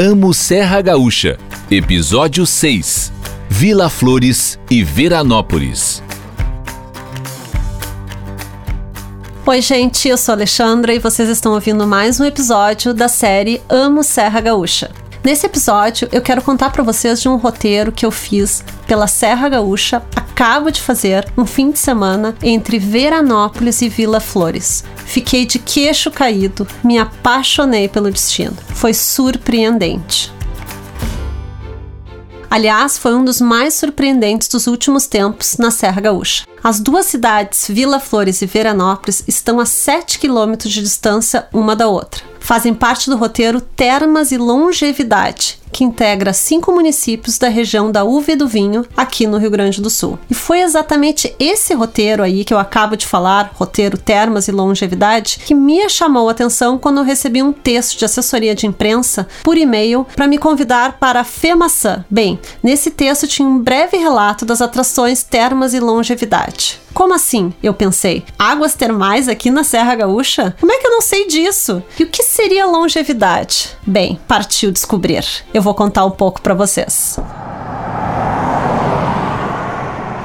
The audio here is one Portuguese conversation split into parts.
Amo Serra Gaúcha, Episódio 6 Vila Flores e Veranópolis. Oi, gente, eu sou Alexandra e vocês estão ouvindo mais um episódio da série Amo Serra Gaúcha. Nesse episódio, eu quero contar para vocês de um roteiro que eu fiz pela Serra Gaúcha. Acabo de fazer um fim de semana entre Veranópolis e Vila Flores. Fiquei de queixo caído, me apaixonei pelo destino. Foi surpreendente. Aliás, foi um dos mais surpreendentes dos últimos tempos na Serra Gaúcha. As duas cidades, Vila Flores e Veranópolis, estão a 7 quilômetros de distância uma da outra. Fazem parte do roteiro Termas e Longevidade, que integra cinco municípios da região da uva e do vinho aqui no Rio Grande do Sul. E foi exatamente esse roteiro aí que eu acabo de falar, roteiro Termas e Longevidade, que me chamou a atenção quando eu recebi um texto de assessoria de imprensa por e-mail para me convidar para a FEMAÇã. Bem, nesse texto tinha um breve relato das atrações Termas e Longevidade. Como assim? Eu pensei. Águas termais aqui na Serra Gaúcha? Como é que eu não sei disso? E o que seria longevidade? Bem, partiu descobrir. Eu vou contar um pouco para vocês.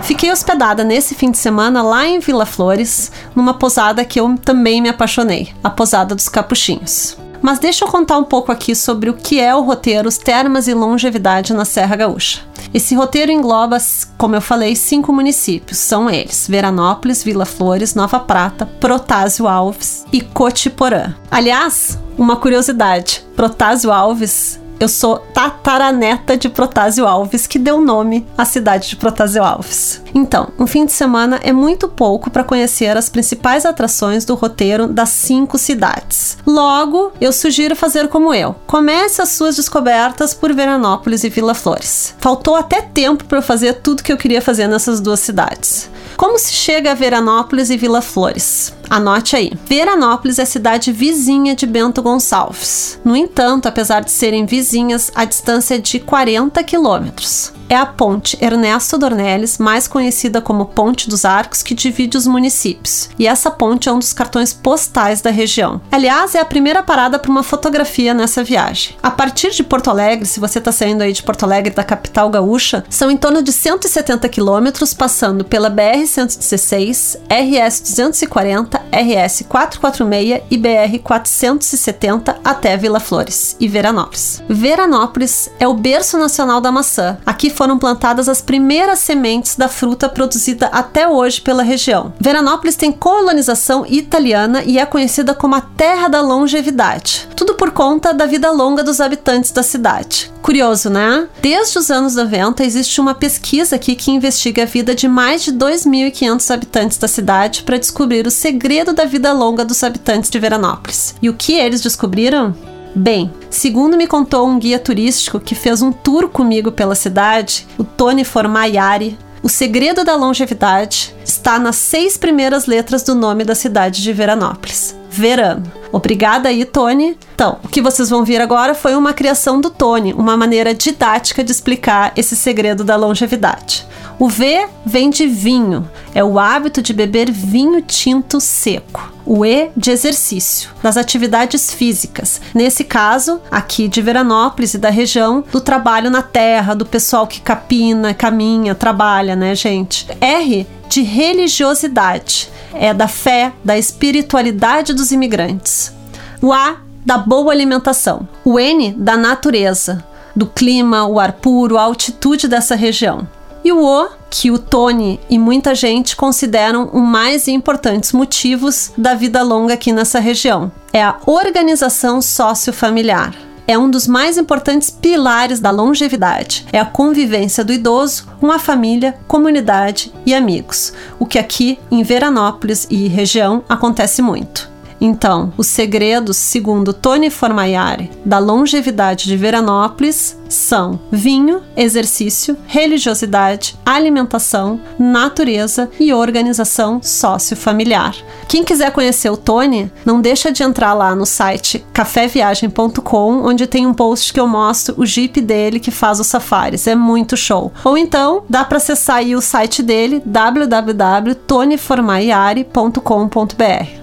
Fiquei hospedada nesse fim de semana lá em Vila Flores, numa posada que eu também me apaixonei, a Posada dos Capuchinhos. Mas deixa eu contar um pouco aqui sobre o que é o roteiro Termas e Longevidade na Serra Gaúcha. Esse roteiro engloba, como eu falei, cinco municípios. São eles: Veranópolis, Vila Flores, Nova Prata, Protásio Alves e Cotiporã. Aliás, uma curiosidade: Protásio Alves eu sou tataraneta de Protásio Alves, que deu nome à cidade de Protásio Alves. Então, um fim de semana é muito pouco para conhecer as principais atrações do roteiro das cinco cidades. Logo, eu sugiro fazer como eu. Comece as suas descobertas por Veranópolis e Vila Flores. Faltou até tempo para eu fazer tudo que eu queria fazer nessas duas cidades. Como se chega a Veranópolis e Vila Flores? Anote aí. Veranópolis é a cidade vizinha de Bento Gonçalves. No entanto, apesar de serem vizinhas, a distância é de 40 quilômetros é a ponte Ernesto Dornelles, mais conhecida como Ponte dos Arcos, que divide os municípios. E essa ponte é um dos cartões postais da região. Aliás, é a primeira parada para uma fotografia nessa viagem. A partir de Porto Alegre, se você está saindo aí de Porto Alegre, da capital gaúcha, são em torno de 170 quilômetros, passando pela BR-116, RS-240, RS-446 e BR-470 até Vila Flores e Veranópolis. Veranópolis é o berço nacional da maçã. Aqui foram plantadas as primeiras sementes da fruta produzida até hoje pela região. Veranópolis tem colonização italiana e é conhecida como a terra da longevidade. Tudo por conta da vida longa dos habitantes da cidade. Curioso, né? Desde os anos 90 existe uma pesquisa aqui que investiga a vida de mais de 2.500 habitantes da cidade para descobrir o segredo da vida longa dos habitantes de Veranópolis. E o que eles descobriram? Bem, segundo me contou um guia turístico que fez um tour comigo pela cidade, o Tony Formaiari, o segredo da longevidade está nas seis primeiras letras do nome da cidade de Veranópolis. Verano. Obrigada aí, Tony. Então, o que vocês vão ver agora foi uma criação do Tony, uma maneira didática de explicar esse segredo da longevidade. O V vem de vinho, é o hábito de beber vinho tinto seco. O E de exercício, das atividades físicas. Nesse caso, aqui de Veranópolis e da região, do trabalho na terra, do pessoal que capina, caminha, trabalha, né, gente? R de religiosidade, é da fé, da espiritualidade dos imigrantes. O A da boa alimentação. O N da natureza, do clima, o ar puro, a altitude dessa região e o O, que o Tony e muita gente consideram um mais importantes motivos da vida longa aqui nessa região. É a organização sociofamiliar. É um dos mais importantes pilares da longevidade. É a convivência do idoso com a família, comunidade e amigos, o que aqui em Veranópolis e região acontece muito. Então, os segredos, segundo Tony Formaiari, da longevidade de Veranópolis são vinho, exercício, religiosidade, alimentação, natureza e organização sociofamiliar. Quem quiser conhecer o Tony, não deixa de entrar lá no site caféviagem.com, onde tem um post que eu mostro o jeep dele que faz os safaris. É muito show. Ou então, dá para acessar aí o site dele www.tonyformaiari.com.br.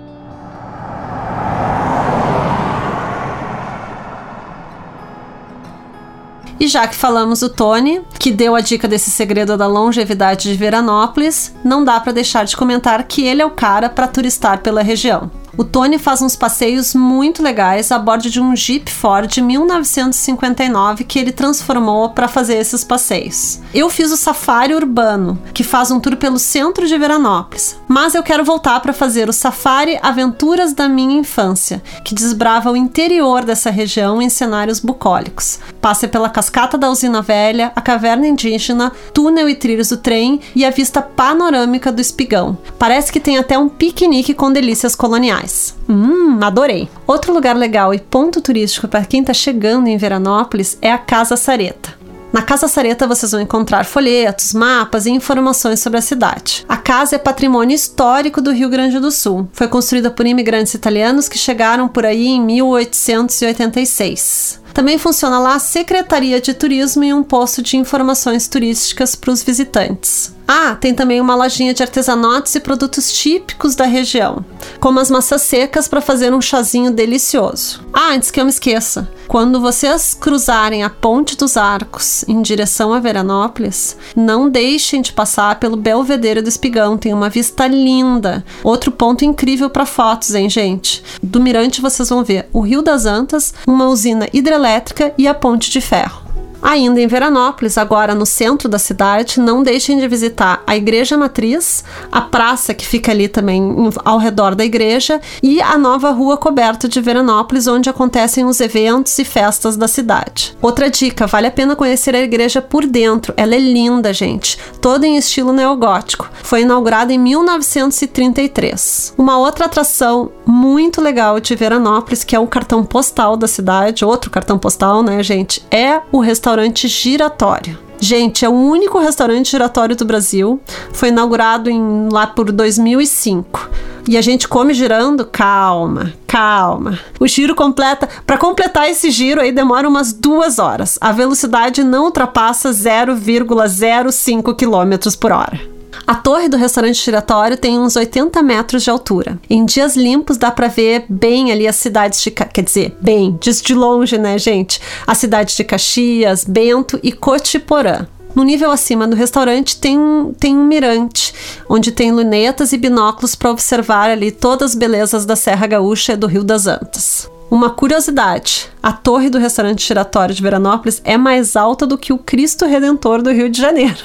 E já que falamos do Tony, que deu a dica desse segredo da longevidade de Veranópolis, não dá para deixar de comentar que ele é o cara para turistar pela região. O Tony faz uns passeios muito legais a bordo de um Jeep Ford 1959 que ele transformou para fazer esses passeios. Eu fiz o Safari Urbano, que faz um tour pelo centro de Veranópolis, mas eu quero voltar para fazer o Safari Aventuras da Minha Infância, que desbrava o interior dessa região em cenários bucólicos. Passa pela cascata da Usina Velha, a caverna indígena, túnel e trilhos do trem e a vista panorâmica do Espigão. Parece que tem até um piquenique com delícias coloniais Hum, adorei. Outro lugar legal e ponto turístico para quem está chegando em Veranópolis é a Casa Sareta. Na Casa Sareta vocês vão encontrar folhetos, mapas e informações sobre a cidade. A casa é patrimônio histórico do Rio Grande do Sul. Foi construída por imigrantes italianos que chegaram por aí em 1886. Também funciona lá a Secretaria de Turismo e um posto de informações turísticas para os visitantes. Ah, tem também uma lojinha de artesanatos e produtos típicos da região, como as maçãs secas para fazer um chazinho delicioso. Ah, antes que eu me esqueça, quando vocês cruzarem a Ponte dos Arcos em direção a Veranópolis, não deixem de passar pelo Belvedere do Espigão, tem uma vista linda. Outro ponto incrível para fotos, hein, gente? Do mirante vocês vão ver o Rio das Antas, uma usina hidrelétrica e a Ponte de Ferro. Ainda em Veranópolis, agora no centro da cidade, não deixem de visitar a Igreja Matriz, a praça que fica ali também ao redor da igreja e a nova rua coberta de Veranópolis, onde acontecem os eventos e festas da cidade. Outra dica: vale a pena conhecer a igreja por dentro. Ela é linda, gente, toda em estilo neogótico. Foi inaugurada em 1933. Uma outra atração muito legal de Veranópolis, que é o cartão postal da cidade, outro cartão postal, né, gente, é o restaurante restaurante giratório. Gente, é o único restaurante giratório do Brasil. Foi inaugurado em, lá por 2005. E a gente come girando? Calma, calma. O giro completa. Para completar esse giro aí demora umas duas horas. A velocidade não ultrapassa 0,05 km por hora. A torre do restaurante giratório tem uns 80 metros de altura. Em dias limpos dá para ver bem ali as cidades de, quer dizer, bem, de longe, né, gente? As cidades de Caxias, Bento e Cotiporã. No nível acima do restaurante tem um, tem um mirante, onde tem lunetas e binóculos para observar ali todas as belezas da Serra Gaúcha e do Rio das Antas. Uma curiosidade: a torre do restaurante giratório de Veranópolis é mais alta do que o Cristo Redentor do Rio de Janeiro.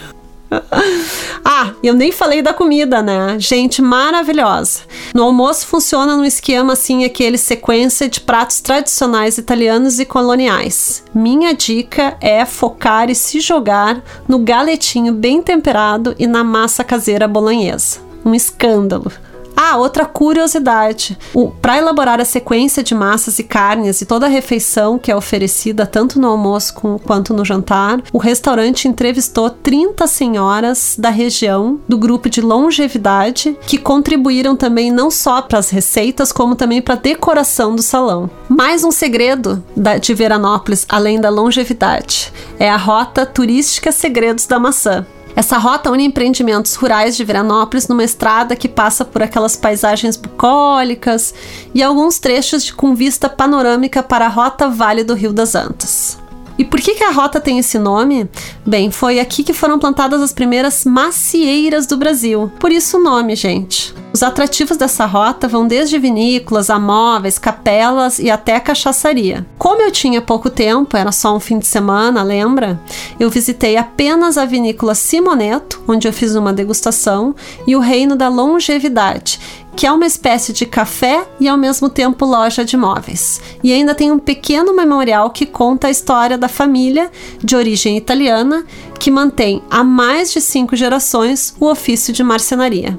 ah, eu nem falei da comida, né? Gente maravilhosa. No almoço funciona num esquema assim, aquele sequência de pratos tradicionais italianos e coloniais. Minha dica é focar e se jogar no galetinho bem temperado e na massa caseira bolonhesa. Um escândalo. Ah, outra curiosidade. Para elaborar a sequência de massas e carnes e toda a refeição que é oferecida tanto no almoço com, quanto no jantar, o restaurante entrevistou 30 senhoras da região do grupo de longevidade que contribuíram também não só para as receitas, como também para a decoração do salão. Mais um segredo da, de Veranópolis, além da longevidade, é a rota turística Segredos da Maçã. Essa rota une empreendimentos rurais de Veranópolis numa estrada que passa por aquelas paisagens bucólicas e alguns trechos de, com vista panorâmica para a rota Vale do Rio das Antas. E por que, que a rota tem esse nome? Bem, foi aqui que foram plantadas as primeiras macieiras do Brasil. Por isso o nome, gente. Os atrativos dessa rota vão desde vinícolas a móveis, capelas e até cachaçaria. Como eu tinha pouco tempo, era só um fim de semana, lembra? Eu visitei apenas a vinícola Simoneto, onde eu fiz uma degustação, e o Reino da Longevidade, que é uma espécie de café e ao mesmo tempo loja de móveis. E ainda tem um pequeno memorial que conta a história da família de origem italiana que mantém há mais de cinco gerações o ofício de marcenaria.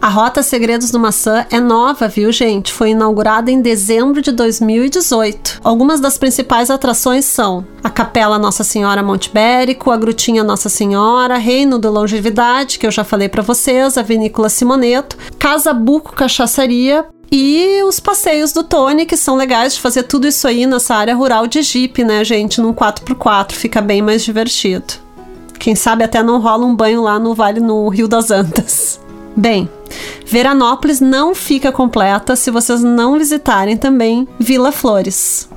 A Rota Segredos do Maçã é nova, viu, gente? Foi inaugurada em dezembro de 2018. Algumas das principais atrações são a Capela Nossa Senhora Monte Bérico, a Grutinha Nossa Senhora, Reino do Longevidade, que eu já falei para vocês, a Vinícola Simoneto, Casa Buco Cachaçaria, e os passeios do Tony, que são legais de fazer tudo isso aí nessa área rural de Jeep, né, gente? Num 4x4, fica bem mais divertido. Quem sabe até não rola um banho lá no Vale no Rio das Antas. Bem, Veranópolis não fica completa se vocês não visitarem também Vila Flores.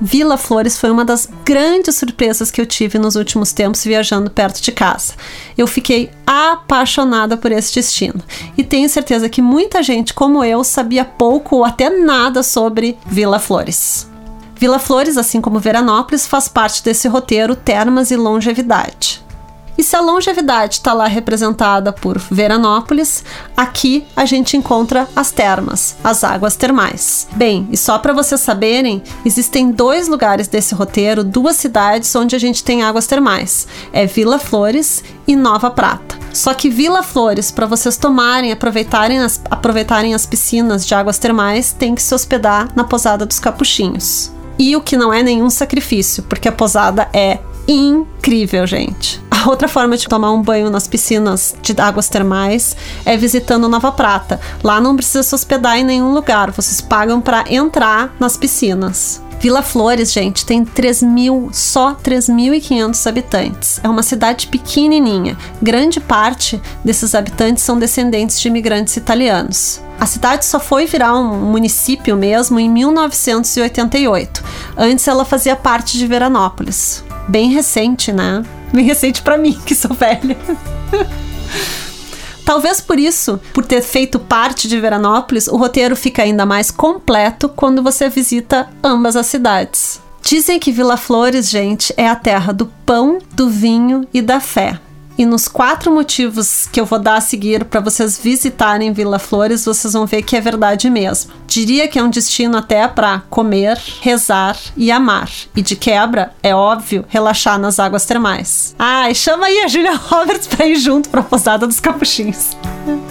Vila Flores foi uma das grandes surpresas que eu tive nos últimos tempos viajando perto de casa. Eu fiquei apaixonada por esse destino e tenho certeza que muita gente como eu sabia pouco ou até nada sobre Vila Flores. Vila Flores, assim como Veranópolis, faz parte desse roteiro Termas e Longevidade. E se a longevidade está lá representada por Veranópolis, aqui a gente encontra as termas, as águas termais. Bem, e só para vocês saberem, existem dois lugares desse roteiro, duas cidades onde a gente tem águas termais. É Vila Flores e Nova Prata. Só que Vila Flores, para vocês tomarem, aproveitarem as, aproveitarem as piscinas de águas termais, tem que se hospedar na Posada dos Capuchinhos. E o que não é nenhum sacrifício, porque a posada é incrível, gente. A outra forma de tomar um banho nas piscinas de águas termais é visitando Nova Prata. Lá não precisa se hospedar em nenhum lugar, vocês pagam para entrar nas piscinas. Vila Flores, gente, tem 3 mil, só 3.500 habitantes. É uma cidade pequenininha. Grande parte desses habitantes são descendentes de imigrantes italianos. A cidade só foi virar um município mesmo em 1988. Antes ela fazia parte de Veranópolis. Bem recente, né? Bem recente para mim, que sou velha. Talvez por isso, por ter feito parte de Veranópolis, o roteiro fica ainda mais completo quando você visita ambas as cidades. Dizem que Vila Flores, gente, é a terra do pão, do vinho e da fé. E nos quatro motivos que eu vou dar a seguir para vocês visitarem Vila Flores, vocês vão ver que é verdade mesmo. Diria que é um destino até para comer, rezar e amar. E de quebra, é óbvio, relaxar nas águas termais. Ai, chama aí a Julia Roberts para ir junto para a Posada dos Capuchinhos.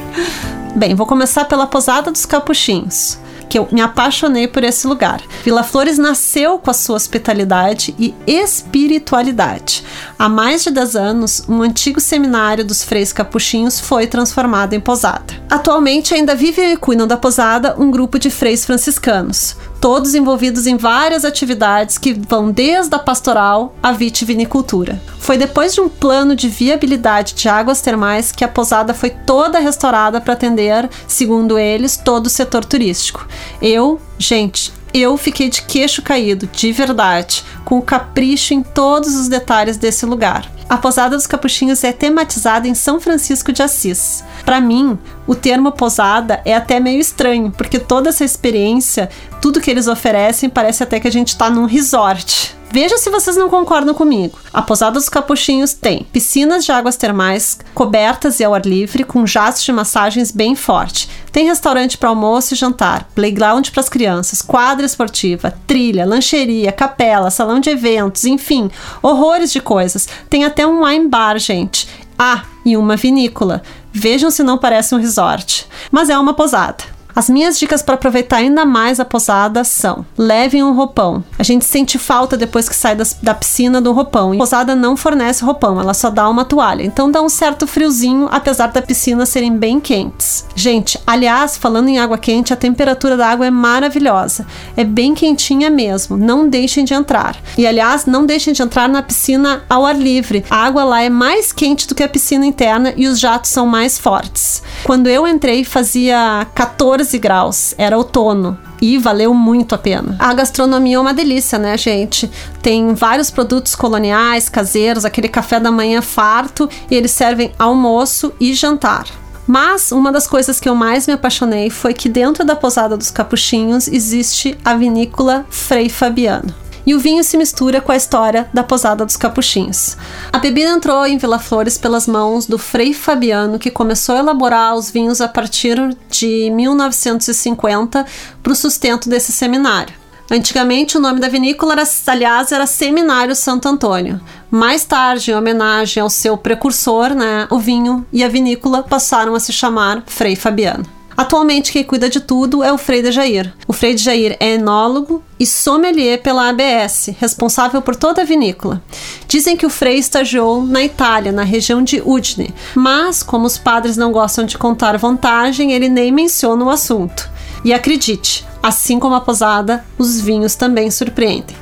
Bem, vou começar pela Posada dos Capuchinhos que eu me apaixonei por esse lugar. Vila Flores nasceu com a sua hospitalidade e espiritualidade. Há mais de 10 anos, um antigo seminário dos freis capuchinhos foi transformado em posada. Atualmente ainda vivem e cuidam da posada um grupo de freis franciscanos, todos envolvidos em várias atividades que vão desde a pastoral à vitivinicultura. Foi depois de um plano de viabilidade de águas termais que a posada foi toda restaurada para atender, segundo eles, todo o setor turístico. Eu, gente, eu fiquei de queixo caído, de verdade, com o capricho em todos os detalhes desse lugar. A Posada dos Capuchinhos é tematizada em São Francisco de Assis. Para mim, o termo posada é até meio estranho, porque toda essa experiência, tudo que eles oferecem, parece até que a gente está num resort. Veja se vocês não concordam comigo. A Posada dos Capuchinhos tem piscinas de águas termais cobertas e ao ar livre, com jatos de massagens bem forte. Tem restaurante para almoço e jantar, playground para as crianças, quadra esportiva, trilha, lancheria, capela, salão de eventos, enfim, horrores de coisas. Tem até um wine bar, gente. Ah, e uma vinícola. Vejam se não parece um resort. Mas é uma posada. As minhas dicas para aproveitar ainda mais a posada são: levem um roupão. A gente sente falta depois que sai das, da piscina do roupão. E a posada não fornece roupão, ela só dá uma toalha. Então dá um certo friozinho, apesar da piscina serem bem quentes. Gente, aliás, falando em água quente, a temperatura da água é maravilhosa. É bem quentinha mesmo. Não deixem de entrar. E aliás, não deixem de entrar na piscina ao ar livre. A água lá é mais quente do que a piscina interna e os jatos são mais fortes. Quando eu entrei, fazia 14 14 graus, era outono. E valeu muito a pena. A gastronomia é uma delícia, né, gente? Tem vários produtos coloniais, caseiros, aquele café da manhã farto, e eles servem almoço e jantar. Mas uma das coisas que eu mais me apaixonei foi que dentro da Posada dos Capuchinhos existe a vinícola Frei Fabiano e o vinho se mistura com a história da Posada dos Capuchinhos. A bebida entrou em Vila Flores pelas mãos do Frei Fabiano, que começou a elaborar os vinhos a partir de 1950 para o sustento desse seminário. Antigamente, o nome da vinícola, era, aliás, era Seminário Santo Antônio. Mais tarde, em homenagem ao seu precursor, né, o vinho e a vinícola passaram a se chamar Frei Fabiano. Atualmente, quem cuida de tudo é o Frei de Jair. O Frei de Jair é enólogo e sommelier pela ABS, responsável por toda a vinícola. Dizem que o Frei estagiou na Itália, na região de Udine, mas como os padres não gostam de contar vantagem, ele nem menciona o assunto. E acredite, assim como a posada, os vinhos também surpreendem.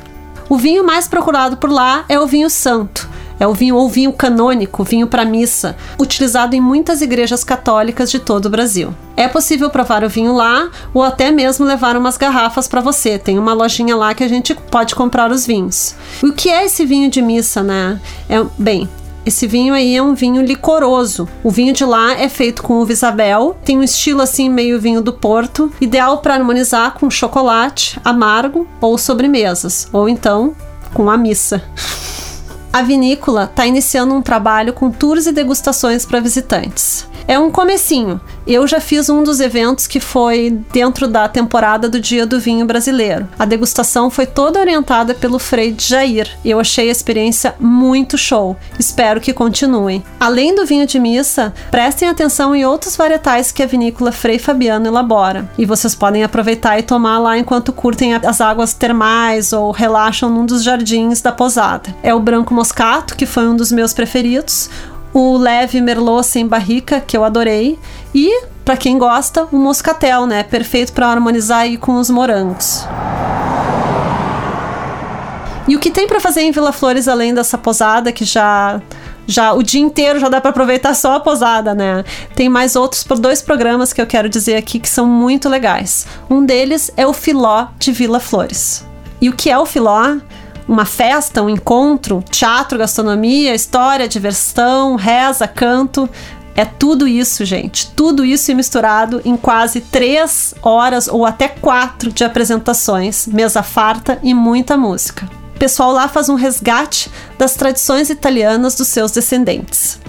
O vinho mais procurado por lá é o vinho santo, É o vinho ou vinho canônico, vinho para missa, utilizado em muitas igrejas católicas de todo o Brasil. É possível provar o vinho lá ou até mesmo levar umas garrafas para você. Tem uma lojinha lá que a gente pode comprar os vinhos. O que é esse vinho de missa, né? É, bem, esse vinho aí é um vinho licoroso. O vinho de lá é feito com uva Isabel, tem um estilo assim meio vinho do Porto, ideal para harmonizar com chocolate amargo ou sobremesas, ou então com a missa. A vinícola está iniciando um trabalho com tours e degustações para visitantes. É um comecinho. Eu já fiz um dos eventos que foi dentro da temporada do Dia do Vinho Brasileiro. A degustação foi toda orientada pelo Frei Jair. Eu achei a experiência muito show. Espero que continuem. Além do vinho de missa, prestem atenção em outros varietais que a vinícola Frei Fabiano elabora. E vocês podem aproveitar e tomar lá enquanto curtem as águas termais ou relaxam num dos jardins da posada. É o branco moscato, que foi um dos meus preferidos o leve merlot sem barrica, que eu adorei, e para quem gosta, o moscatel, né? Perfeito para harmonizar aí com os morangos. E o que tem para fazer em Vila Flores além dessa posada que já já o dia inteiro já dá para aproveitar só a posada, né? Tem mais outros dois programas que eu quero dizer aqui que são muito legais. Um deles é o Filó de Vila Flores. E o que é o Filó? Uma festa, um encontro, teatro, gastronomia, história, diversão, reza, canto. É tudo isso, gente. Tudo isso misturado em quase três horas ou até quatro de apresentações, mesa farta e muita música. O pessoal lá faz um resgate das tradições italianas dos seus descendentes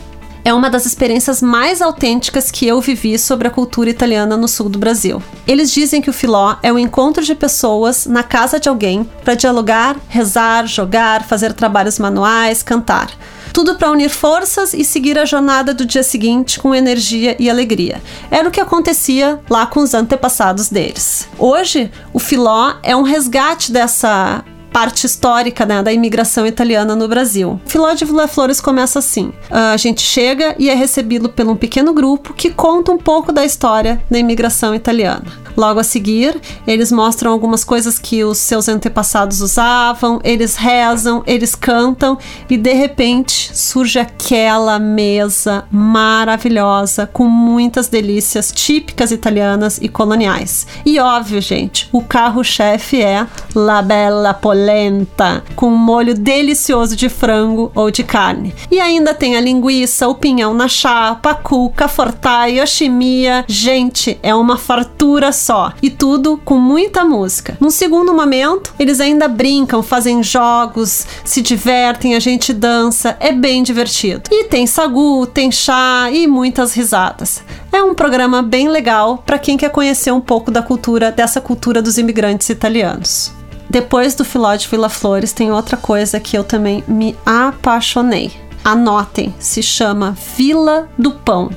é uma das experiências mais autênticas que eu vivi sobre a cultura italiana no sul do Brasil. Eles dizem que o filó é o encontro de pessoas na casa de alguém para dialogar, rezar, jogar, fazer trabalhos manuais, cantar. Tudo para unir forças e seguir a jornada do dia seguinte com energia e alegria. Era o que acontecia lá com os antepassados deles. Hoje, o filó é um resgate dessa parte histórica né, da imigração italiana no Brasil. Filó de Vila Flores começa assim: a gente chega e é recebido por um pequeno grupo que conta um pouco da história da imigração italiana. Logo a seguir, eles mostram algumas coisas que os seus antepassados usavam, eles rezam, eles cantam e de repente surge aquela mesa maravilhosa com muitas delícias típicas italianas e coloniais. E óbvio, gente, o carro-chefe é La Bella Polenta, com um molho delicioso de frango ou de carne. E ainda tem a linguiça, o pinhão na chapa, a cuca, fortai, a chimia. Gente, é uma fartura só. E tudo com muita música. Num segundo momento, eles ainda brincam, fazem jogos, se divertem, a gente dança. É bem divertido. E tem sagu, tem chá e muitas risadas. É um programa bem legal para quem quer conhecer um pouco da cultura, dessa cultura dos imigrantes italianos. Depois do Filó de Vila Flores, tem outra coisa que eu também me apaixonei. Anotem, se chama Vila do Pão.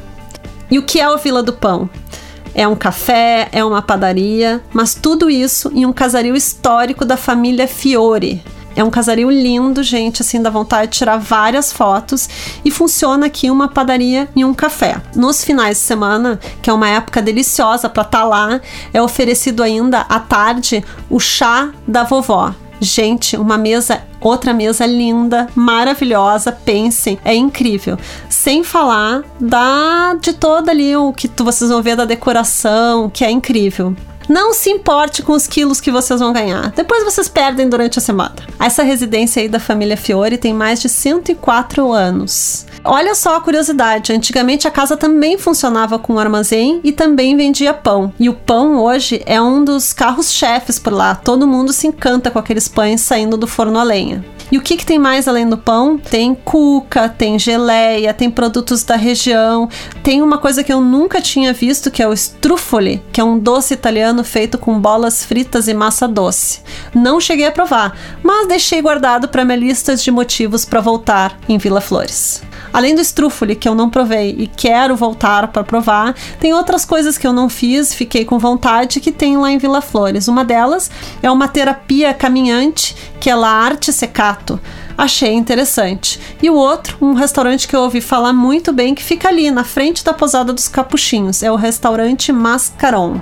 E o que é o Vila do Pão? É um café, é uma padaria, mas tudo isso em um casario histórico da família Fiore. É um casario lindo, gente, assim, dá vontade de tirar várias fotos e funciona aqui uma padaria e um café. Nos finais de semana, que é uma época deliciosa para estar tá lá, é oferecido ainda à tarde o chá da vovó. Gente, uma mesa, outra mesa linda, maravilhosa, pensem, é incrível. Sem falar da de toda ali o que tu, vocês vão ver da decoração, que é incrível. Não se importe com os quilos que vocês vão ganhar. Depois vocês perdem durante a semana. Essa residência aí da família Fiore tem mais de 104 anos. Olha só a curiosidade: antigamente a casa também funcionava com armazém e também vendia pão. E o pão hoje é um dos carros-chefes por lá. Todo mundo se encanta com aqueles pães saindo do forno a lenha. E o que, que tem mais além do pão? Tem cuca, tem geleia, tem produtos da região. Tem uma coisa que eu nunca tinha visto, que é o strufoli, que é um doce italiano feito com bolas fritas e massa doce. Não cheguei a provar, mas deixei guardado para minha lista de motivos para voltar em Vila Flores. Além do strufoli, que eu não provei e quero voltar para provar, tem outras coisas que eu não fiz, fiquei com vontade, que tem lá em Vila Flores. Uma delas é uma terapia caminhante, que é La Arte Secato. Achei interessante. E o outro, um restaurante que eu ouvi falar muito bem, que fica ali na frente da Posada dos Capuchinhos, é o restaurante Mascaron.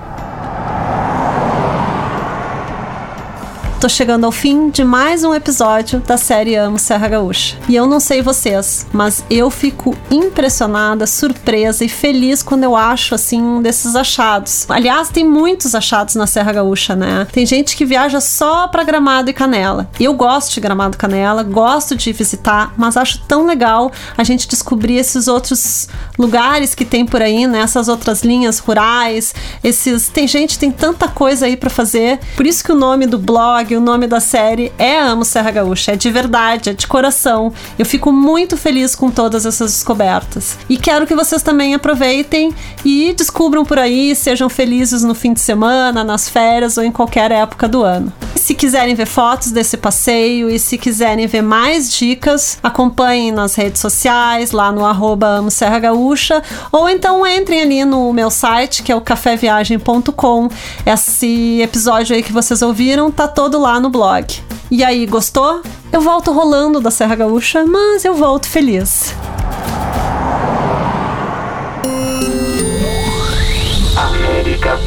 Tô chegando ao fim de mais um episódio da série Amo Serra Gaúcha. E eu não sei vocês, mas eu fico impressionada, surpresa e feliz quando eu acho assim um desses achados. Aliás, tem muitos achados na Serra Gaúcha, né? Tem gente que viaja só para Gramado e Canela. Eu gosto de Gramado e Canela, gosto de visitar, mas acho tão legal a gente descobrir esses outros lugares que tem por aí, né? Essas outras linhas rurais, esses tem gente, tem tanta coisa aí para fazer. Por isso que o nome do blog blog, o nome da série é Amo Serra Gaúcha. É de verdade, é de coração. Eu fico muito feliz com todas essas descobertas. E quero que vocês também aproveitem e descubram por aí, sejam felizes no fim de semana, nas férias ou em qualquer época do ano. Se quiserem ver fotos desse passeio e se quiserem ver mais dicas, acompanhem nas redes sociais, lá no arroba Amo Serra Gaúcha, ou então entrem ali no meu site, que é o caféviagem.com. Esse episódio aí que vocês ouviram tá todo lá no blog. E aí, gostou? Eu volto rolando da Serra Gaúcha, mas eu volto feliz.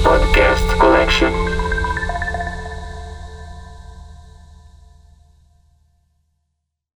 Podcast.